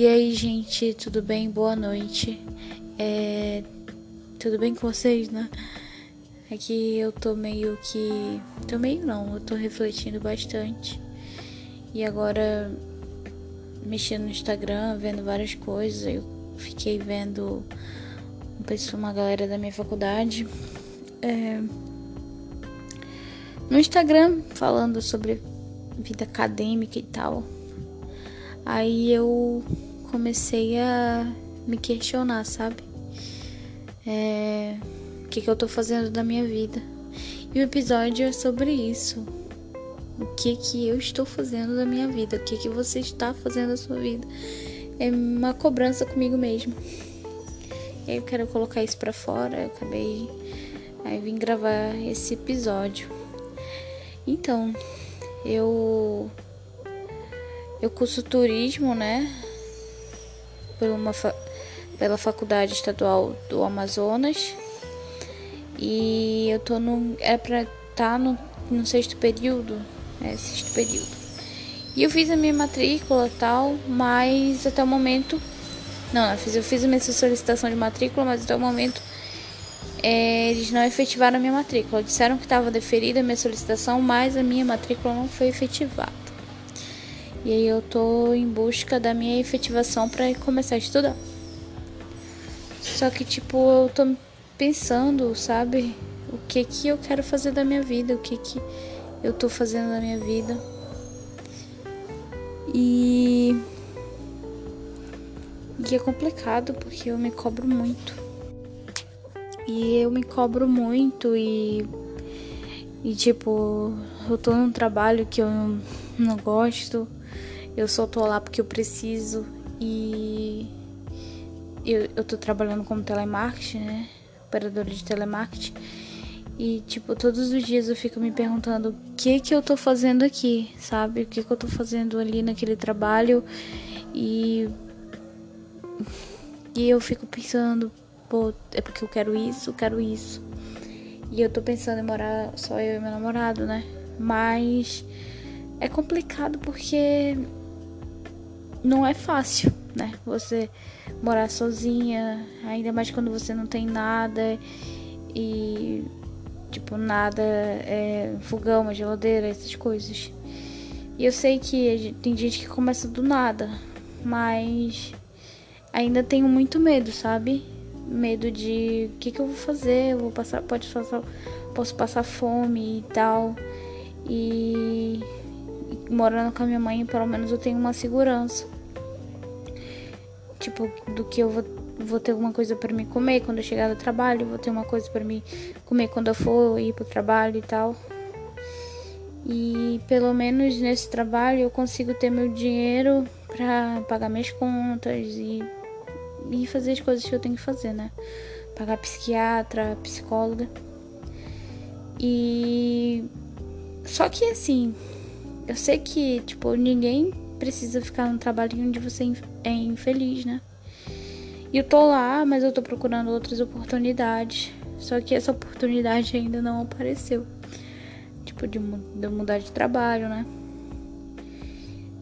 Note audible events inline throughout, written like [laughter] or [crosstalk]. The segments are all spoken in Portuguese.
E aí, gente, tudo bem? Boa noite. É... Tudo bem com vocês, né? É que eu tô meio que. Tô meio não, eu tô refletindo bastante. E agora, mexendo no Instagram, vendo várias coisas, eu fiquei vendo uma galera da minha faculdade. É... No Instagram, falando sobre vida acadêmica e tal. Aí eu comecei a me questionar, sabe? É, o que, que eu tô fazendo da minha vida? E o episódio é sobre isso. O que que eu estou fazendo da minha vida? O que que você está fazendo da sua vida? É uma cobrança comigo mesmo. Eu quero colocar isso pra fora. Eu acabei. Aí vim gravar esse episódio. Então, eu eu curso turismo, né? Por uma fa pela Faculdade Estadual do Amazonas. E eu tô no é para estar tá no, no sexto período, é sexto período. E eu fiz a minha matrícula tal, mas até o momento não, eu fiz, eu fiz a minha solicitação de matrícula, mas até o momento é, eles não efetivaram a minha matrícula. Disseram que estava deferida a minha solicitação, mas a minha matrícula não foi efetivada. E aí eu tô em busca da minha efetivação para começar a estudar. Só que tipo, eu tô pensando, sabe, o que que eu quero fazer da minha vida, o que que eu tô fazendo da minha vida. E e é complicado porque eu me cobro muito. E eu me cobro muito e. E tipo, eu tô num trabalho que eu não gosto, eu só tô lá porque eu preciso e. Eu, eu tô trabalhando como telemarketing, né? Operadora de telemarketing. E, tipo, todos os dias eu fico me perguntando o que que eu tô fazendo aqui, sabe? O que que eu tô fazendo ali naquele trabalho. E. E eu fico pensando, pô, é porque eu quero isso, quero isso. E eu tô pensando em morar só eu e meu namorado, né? Mas é complicado porque não é fácil, né? Você morar sozinha, ainda mais quando você não tem nada e tipo nada, é fogão, uma geladeira, essas coisas. E eu sei que tem gente que começa do nada, mas ainda tenho muito medo, sabe? Medo de o que, que eu vou fazer, eu vou passar, pode passar, posso passar fome e tal. E, e morando com a minha mãe, pelo menos eu tenho uma segurança. Tipo, do que eu vou, vou ter alguma coisa para me comer quando eu chegar do trabalho, vou ter uma coisa para me comer quando eu for ir pro trabalho e tal. E pelo menos nesse trabalho eu consigo ter meu dinheiro para pagar minhas contas e e fazer as coisas que eu tenho que fazer, né? Pagar psiquiatra, psicóloga. E só que assim, eu sei que, tipo, ninguém precisa ficar num trabalho onde você é infeliz, né? E eu tô lá, mas eu tô procurando outras oportunidades. Só que essa oportunidade ainda não apareceu. Tipo, de, de mudar de trabalho, né?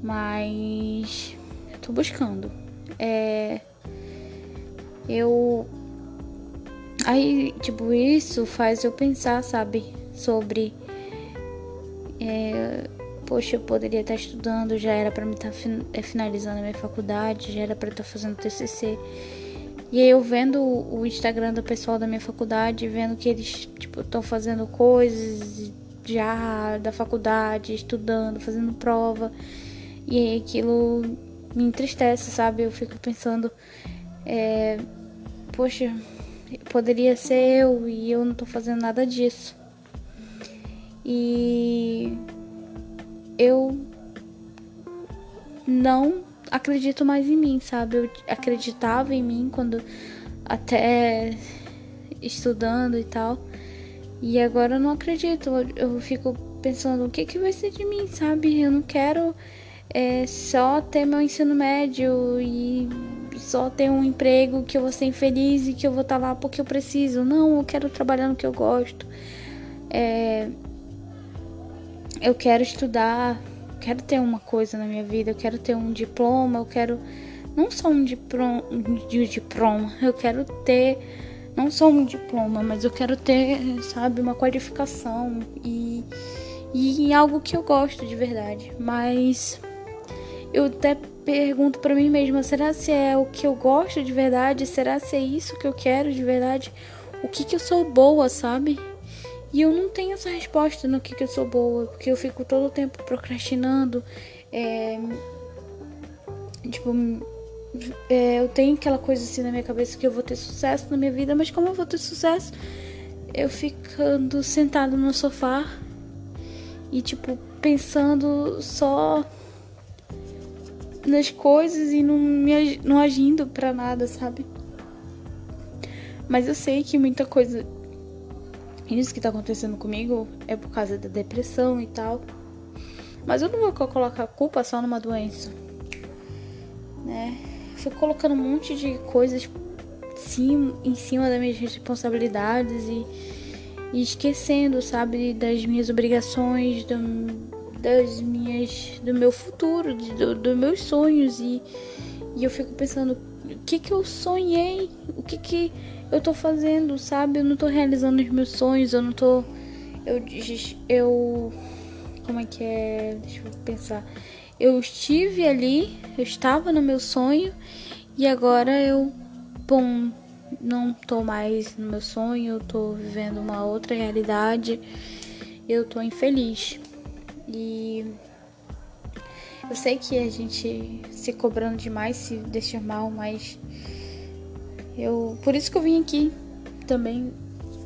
Mas eu tô buscando. É eu. Aí, tipo, isso faz eu pensar, sabe? Sobre. É, poxa, eu poderia estar estudando, já era para me estar é, finalizando a minha faculdade, já era para estar fazendo TCC. E aí eu vendo o Instagram do pessoal da minha faculdade, vendo que eles, tipo, estão fazendo coisas já da faculdade, estudando, fazendo prova. E aí aquilo me entristece, sabe? Eu fico pensando, é, poxa, poderia ser eu e eu não tô fazendo nada disso. E eu não acredito mais em mim, sabe? Eu acreditava em mim quando até estudando e tal. E agora eu não acredito. Eu, fico pensando o que que vai ser de mim, sabe? Eu não quero é, só ter meu ensino médio e só ter um emprego que eu vou ser infeliz e que eu vou estar tá lá porque eu preciso. Não, eu quero trabalhar no que eu gosto. É, eu quero estudar, quero ter uma coisa na minha vida, eu quero ter um diploma, eu quero não só um diploma, de diploma, eu quero ter não só um diploma, mas eu quero ter, sabe, uma qualificação e, e algo que eu gosto de verdade. Mas eu até pergunto para mim mesma, será se é o que eu gosto de verdade? Será se é isso que eu quero de verdade? O que que eu sou boa, sabe? E eu não tenho essa resposta no que que eu sou boa, porque eu fico todo o tempo procrastinando, é, tipo, é, eu tenho aquela coisa assim na minha cabeça que eu vou ter sucesso na minha vida, mas como eu vou ter sucesso? Eu ficando sentado no sofá e, tipo, pensando só nas coisas e não, me, não agindo pra nada, sabe? Mas eu sei que muita coisa. Isso que tá acontecendo comigo é por causa da depressão e tal. Mas eu não vou colocar a culpa só numa doença, né? fico colocando um monte de coisas sim, em cima das minhas responsabilidades e, e esquecendo, sabe, das minhas obrigações, do, das minhas, do meu futuro, de, do, dos meus sonhos e, e eu fico pensando o que que eu sonhei, o que que eu tô fazendo, sabe? Eu não tô realizando os meus sonhos, eu não tô eu eu como é que é? Deixa eu pensar eu estive ali, eu estava no meu sonho e agora eu, bom, não tô mais no meu sonho, eu tô vivendo uma outra realidade, eu tô infeliz. E eu sei que a gente se cobrando demais se deixa mal, mas eu, por isso que eu vim aqui também.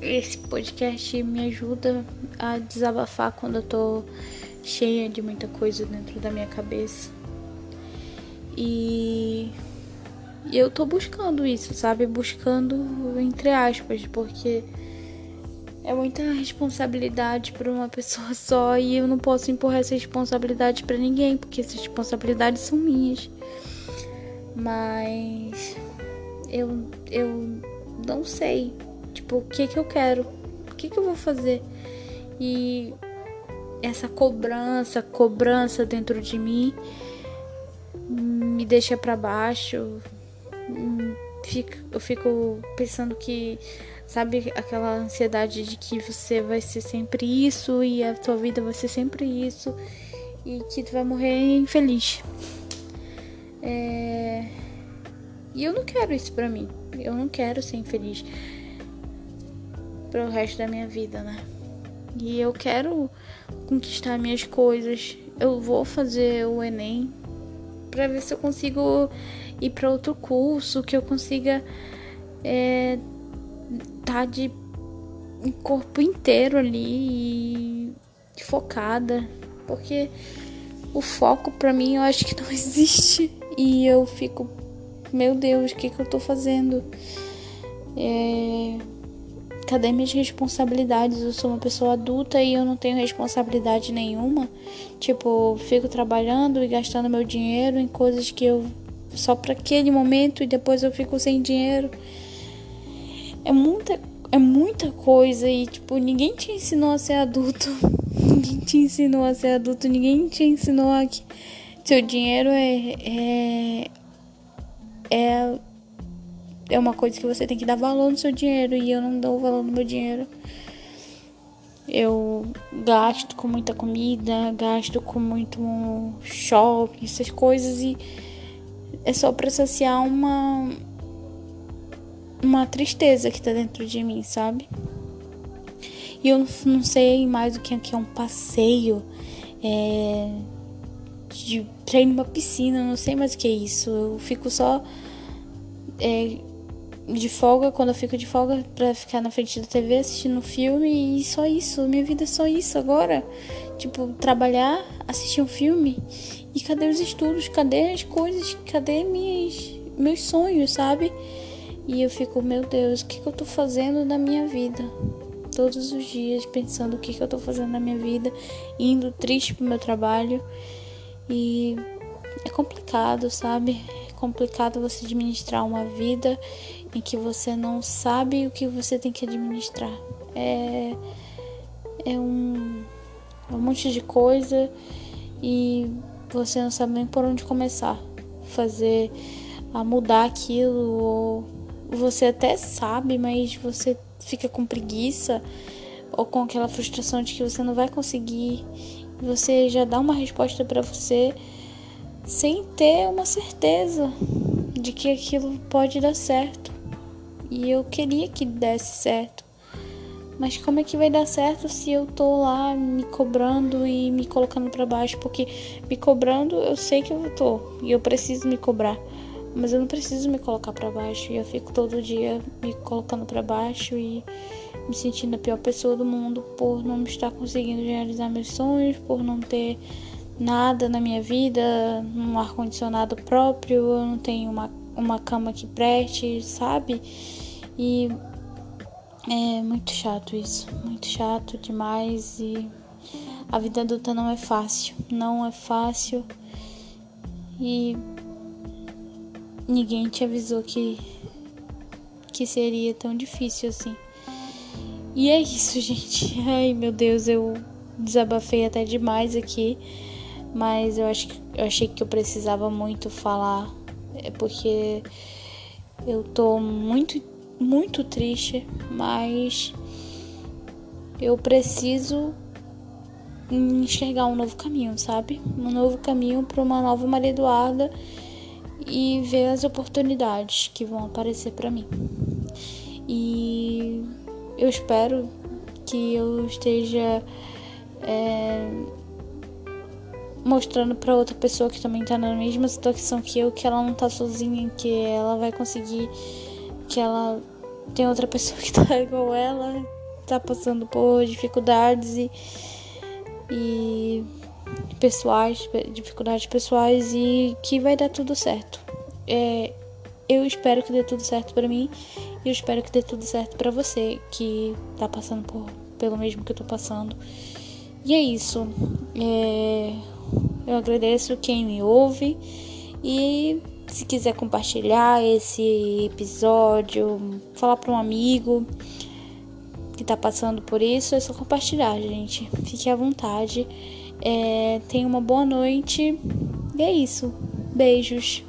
Esse podcast me ajuda a desabafar quando eu tô cheia de muita coisa dentro da minha cabeça. E eu tô buscando isso, sabe? Buscando entre aspas, porque é muita responsabilidade para uma pessoa [laughs] só e eu não posso empurrar essa responsabilidade para ninguém, porque essas responsabilidades são minhas. Mas eu eu não sei, tipo, o que que eu quero? O que que eu vou fazer? E essa cobrança, cobrança dentro de mim me deixa para baixo. Eu fico pensando que, sabe, aquela ansiedade de que você vai ser sempre isso e a sua vida vai ser sempre isso e que tu vai morrer infeliz. É... E eu não quero isso pra mim. Eu não quero ser infeliz pro resto da minha vida, né? E eu quero conquistar minhas coisas. Eu vou fazer o Enem para ver se eu consigo ir para outro curso, que eu consiga é, tá de corpo inteiro ali e focada, porque o foco para mim eu acho que não [laughs] existe e eu fico, meu Deus, o que que eu tô fazendo? É, cadê minhas responsabilidades? Eu sou uma pessoa adulta e eu não tenho responsabilidade nenhuma. Tipo, fico trabalhando e gastando meu dinheiro em coisas que eu só para aquele momento e depois eu fico sem dinheiro. É muita é muita coisa e tipo, ninguém te ensinou a ser adulto. [laughs] ninguém te ensinou a ser adulto, ninguém te ensinou a que seu dinheiro é é é é uma coisa que você tem que dar valor no seu dinheiro e eu não dou valor no meu dinheiro. Eu gasto com muita comida, gasto com muito shopping, essas coisas e é só para saciar uma uma tristeza que tá dentro de mim, sabe? E eu não sei mais o que é um passeio, é, de ir numa piscina, não sei mais o que é isso. Eu fico só é, de folga, quando eu fico de folga, pra ficar na frente da TV assistindo filme e só isso. Minha vida é só isso agora. Tipo, trabalhar, assistir um filme. E cadê os estudos? Cadê as coisas? Cadê minhas, meus sonhos, sabe? E eu fico, meu Deus, o que, que eu tô fazendo na minha vida? Todos os dias pensando o que, que eu tô fazendo na minha vida, indo triste pro meu trabalho. E é complicado, sabe? É complicado você administrar uma vida em que você não sabe o que você tem que administrar. É, é um, um monte de coisa e você não sabe nem por onde começar. Fazer a mudar aquilo, ou você até sabe, mas você fica com preguiça ou com aquela frustração de que você não vai conseguir, você já dá uma resposta para você sem ter uma certeza de que aquilo pode dar certo. E eu queria que desse certo. Mas como é que vai dar certo se eu tô lá me cobrando e me colocando para baixo? Porque me cobrando eu sei que eu tô e eu preciso me cobrar, mas eu não preciso me colocar para baixo. E eu fico todo dia me colocando para baixo e me sentindo a pior pessoa do mundo por não estar conseguindo realizar meus sonhos, por não ter nada na minha vida, um ar condicionado próprio, eu não tenho uma, uma cama que preste, sabe? E é muito chato isso, muito chato demais e a vida adulta não é fácil, não é fácil e ninguém te avisou que que seria tão difícil assim. E é isso, [laughs] gente. Ai, meu Deus, eu desabafei até demais aqui, mas eu acho que eu achei que eu precisava muito falar, é porque eu tô muito muito triste, mas eu preciso enxergar um novo caminho, sabe? Um novo caminho para uma nova Maria Eduarda e ver as oportunidades que vão aparecer para mim. E eu espero que eu esteja é, mostrando para outra pessoa que também tá na mesma situação que eu que ela não tá sozinha, que ela vai conseguir, que ela tem outra pessoa [laughs] que tá igual ela, tá passando por dificuldades e, e pessoais, dificuldades pessoais e que vai dar tudo certo. É, eu espero que dê tudo certo para mim e eu espero que dê tudo certo para você que tá passando por, pelo mesmo que eu tô passando. E é isso. É, eu agradeço quem me ouve e se quiser compartilhar esse episódio, falar para um amigo que tá passando por isso, é só compartilhar, gente. Fique à vontade. É, tenha uma boa noite. E é isso. Beijos.